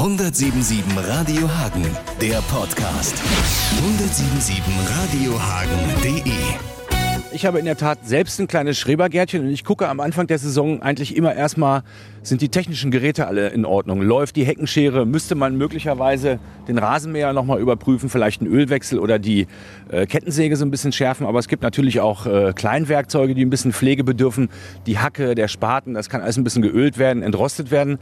177 Radio Hagen, der Podcast. 177 radiohagen.de Ich habe in der Tat selbst ein kleines Schrebergärtchen und ich gucke am Anfang der Saison eigentlich immer erstmal, sind die technischen Geräte alle in Ordnung? Läuft die Heckenschere? Müsste man möglicherweise den Rasenmäher nochmal überprüfen, vielleicht einen Ölwechsel oder die äh, Kettensäge so ein bisschen schärfen? Aber es gibt natürlich auch äh, Kleinwerkzeuge, die ein bisschen Pflege bedürfen. Die Hacke, der Spaten, das kann alles ein bisschen geölt werden, entrostet werden.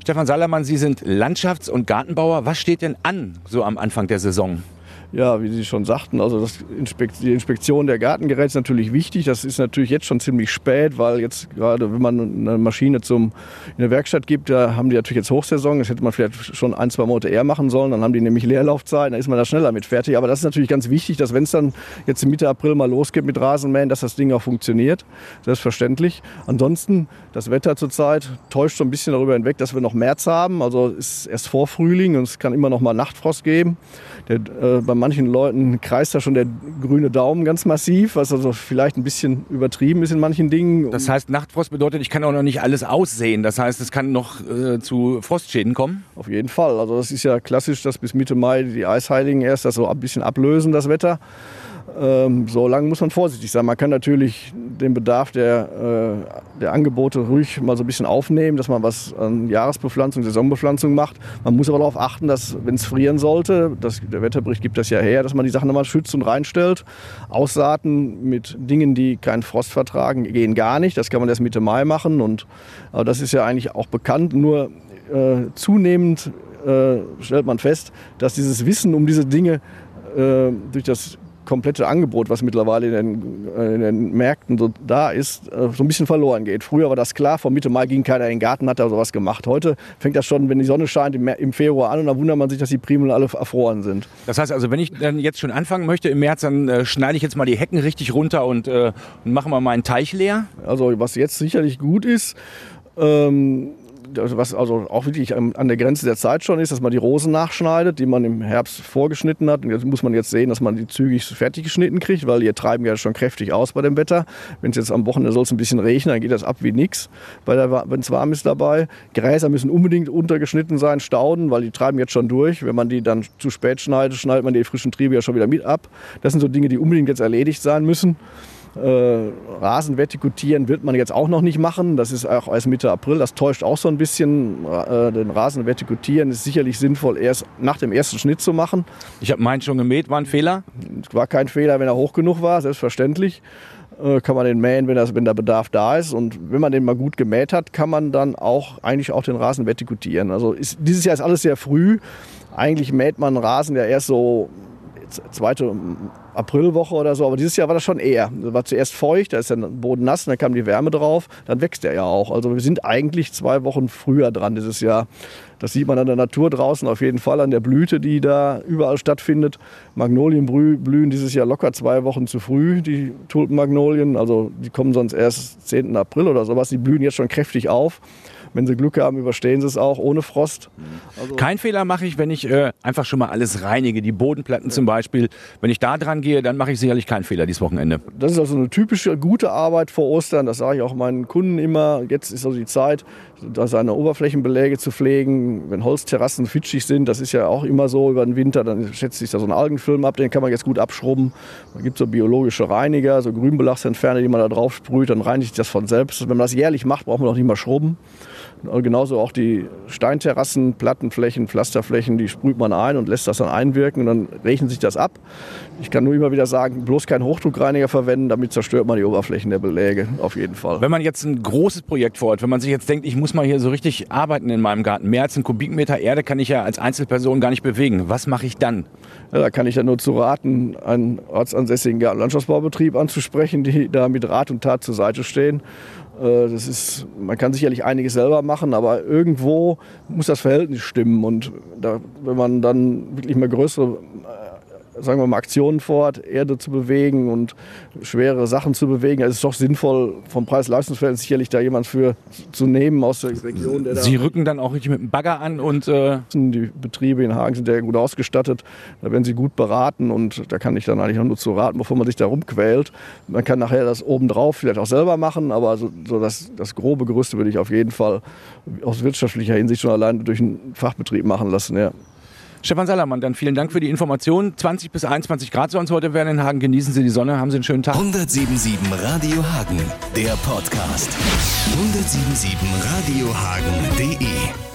Stefan Salermann, Sie sind Landschafts- und Gartenbauer. Was steht denn an so am Anfang der Saison? Ja, wie Sie schon sagten, also das Inspekt die Inspektion der Gartengeräte ist natürlich wichtig. Das ist natürlich jetzt schon ziemlich spät, weil jetzt gerade, wenn man eine Maschine zum, in der Werkstatt gibt, da haben die natürlich jetzt Hochsaison. Das hätte man vielleicht schon ein, zwei Monate eher machen sollen. Dann haben die nämlich Leerlaufzeit, dann ist man da schneller mit fertig. Aber das ist natürlich ganz wichtig, dass wenn es dann jetzt Mitte April mal losgeht mit Rasenmähen, dass das Ding auch funktioniert. Selbstverständlich. Ansonsten, das Wetter zurzeit täuscht so ein bisschen darüber hinweg, dass wir noch März haben. Also es ist erst vor Frühling und es kann immer noch mal Nachtfrost geben. Der, äh, beim manchen Leuten kreist da schon der grüne Daumen ganz massiv, was also vielleicht ein bisschen übertrieben ist in manchen Dingen. Das heißt, Nachtfrost bedeutet, ich kann auch noch nicht alles aussehen. Das heißt, es kann noch äh, zu Frostschäden kommen? Auf jeden Fall. Also das ist ja klassisch, dass bis Mitte Mai die Eisheiligen erst das so ein bisschen ablösen, das Wetter. Ähm, so lange muss man vorsichtig sein. Man kann natürlich den Bedarf der, äh, der Angebote ruhig mal so ein bisschen aufnehmen, dass man was an Jahresbepflanzung, Saisonbepflanzung macht. Man muss aber darauf achten, dass, wenn es frieren sollte, das, der Wetterbericht gibt das ja her, dass man die Sachen nochmal schützt und reinstellt. Aussaaten mit Dingen, die keinen Frost vertragen, gehen gar nicht. Das kann man erst Mitte Mai machen. Und, aber das ist ja eigentlich auch bekannt. Nur äh, zunehmend äh, stellt man fest, dass dieses Wissen um diese Dinge äh, durch das komplette Angebot, was mittlerweile in den, äh, in den Märkten so da ist, äh, so ein bisschen verloren geht. Früher war das klar, von Mitte Mai ging keiner in den Garten, hat da sowas gemacht. Heute fängt das schon, wenn die Sonne scheint, im Februar an und dann wundert man sich, dass die Primeln alle erfroren sind. Das heißt also, wenn ich dann jetzt schon anfangen möchte im März, dann äh, schneide ich jetzt mal die Hecken richtig runter und, äh, und mache mal meinen Teich leer? Also was jetzt sicherlich gut ist, ähm, was also auch wirklich an der Grenze der Zeit schon ist, dass man die Rosen nachschneidet, die man im Herbst vorgeschnitten hat. Und jetzt muss man jetzt sehen, dass man die zügig fertig geschnitten kriegt, weil die treiben ja schon kräftig aus bei dem Wetter. Wenn es jetzt am Wochenende soll es ein bisschen regnen, dann geht das ab wie nix, wenn es warm ist dabei. Gräser müssen unbedingt untergeschnitten sein, Stauden, weil die treiben jetzt schon durch. Wenn man die dann zu spät schneidet, schneidet man die frischen Triebe ja schon wieder mit ab. Das sind so Dinge, die unbedingt jetzt erledigt sein müssen. Äh, Rasen vertikutieren wird man jetzt auch noch nicht machen. Das ist auch erst Mitte April. Das täuscht auch so ein bisschen. Äh, den Rasen vertikutieren ist sicherlich sinnvoll, erst nach dem ersten Schnitt zu machen. Ich habe meinen schon gemäht. War ein Fehler? War kein Fehler, wenn er hoch genug war, selbstverständlich. Äh, kann man den mähen, wenn, das, wenn der Bedarf da ist. Und wenn man den mal gut gemäht hat, kann man dann auch eigentlich auch den Rasen vertikutieren. Also ist, dieses Jahr ist alles sehr früh. Eigentlich mäht man Rasen ja erst so zweite Aprilwoche oder so, aber dieses Jahr war das schon eher. War zuerst feucht, da ist der Boden nass, dann kam die Wärme drauf, dann wächst er ja auch. Also wir sind eigentlich zwei Wochen früher dran dieses Jahr. Das sieht man an der Natur draußen auf jeden Fall, an der Blüte, die da überall stattfindet. Magnolien blühen dieses Jahr locker zwei Wochen zu früh, die Tulpenmagnolien. Also die kommen sonst erst 10. April oder sowas. Die blühen jetzt schon kräftig auf wenn sie Glück haben, überstehen sie es auch ohne Frost. Also Kein Fehler mache ich, wenn ich äh, einfach schon mal alles reinige, die Bodenplatten ja. zum Beispiel. Wenn ich da dran gehe, dann mache ich sicherlich keinen Fehler dieses Wochenende. Das ist also eine typische gute Arbeit vor Ostern. Das sage ich auch meinen Kunden immer. Jetzt ist also die Zeit, seine Oberflächenbeläge zu pflegen. Wenn Holzterrassen fitschig sind, das ist ja auch immer so über den Winter, dann schätzt sich da so ein Algenfilm ab, den kann man jetzt gut abschrubben. Da gibt so biologische Reiniger, so Grünbelachsentferner, die man da drauf sprüht, dann reinigt sich das von selbst. Wenn man das jährlich macht, braucht man noch nicht mal schrubben. Genauso auch die Steinterrassen, Plattenflächen, Pflasterflächen, die sprüht man ein und lässt das dann einwirken und dann rechnet sich das ab. Ich kann nur immer wieder sagen, bloß keinen Hochdruckreiniger verwenden, damit zerstört man die Oberflächen der Beläge auf jeden Fall. Wenn man jetzt ein großes Projekt vorhat, wenn man sich jetzt denkt, ich muss mal hier so richtig arbeiten in meinem Garten, mehr als einen Kubikmeter Erde kann ich ja als Einzelperson gar nicht bewegen. Was mache ich dann? Ja, da kann ich ja nur zu raten, einen ortsansässigen Landschaftsbaubetrieb anzusprechen, die da mit Rat und Tat zur Seite stehen äh, das ist, man kann sicherlich einiges selber machen, aber irgendwo muss das Verhältnis stimmen. Und da, wenn man dann wirklich mal größere sagen wir mal, Aktionen vor Ort, Erde zu bewegen und schwere Sachen zu bewegen. Also es ist doch sinnvoll, vom Preis-Leistungsverhältnis sicherlich da jemand für zu nehmen aus der Region. Der Sie rücken dann auch richtig mit dem Bagger an und äh die Betriebe in Hagen sind ja gut ausgestattet. Da werden sie gut beraten und da kann ich dann eigentlich nur zu raten, bevor man sich da rumquält. Man kann nachher das obendrauf vielleicht auch selber machen, aber so, so das, das grobe Gerüste würde ich auf jeden Fall aus wirtschaftlicher Hinsicht schon allein durch einen Fachbetrieb machen lassen. Ja. Stefan Salermann, dann vielen Dank für die Informationen. 20 bis 21 Grad soll es heute werden in Hagen. Genießen Sie die Sonne, haben Sie einen schönen Tag. 177 Radio Hagen, der Podcast. 177 radiohagen.de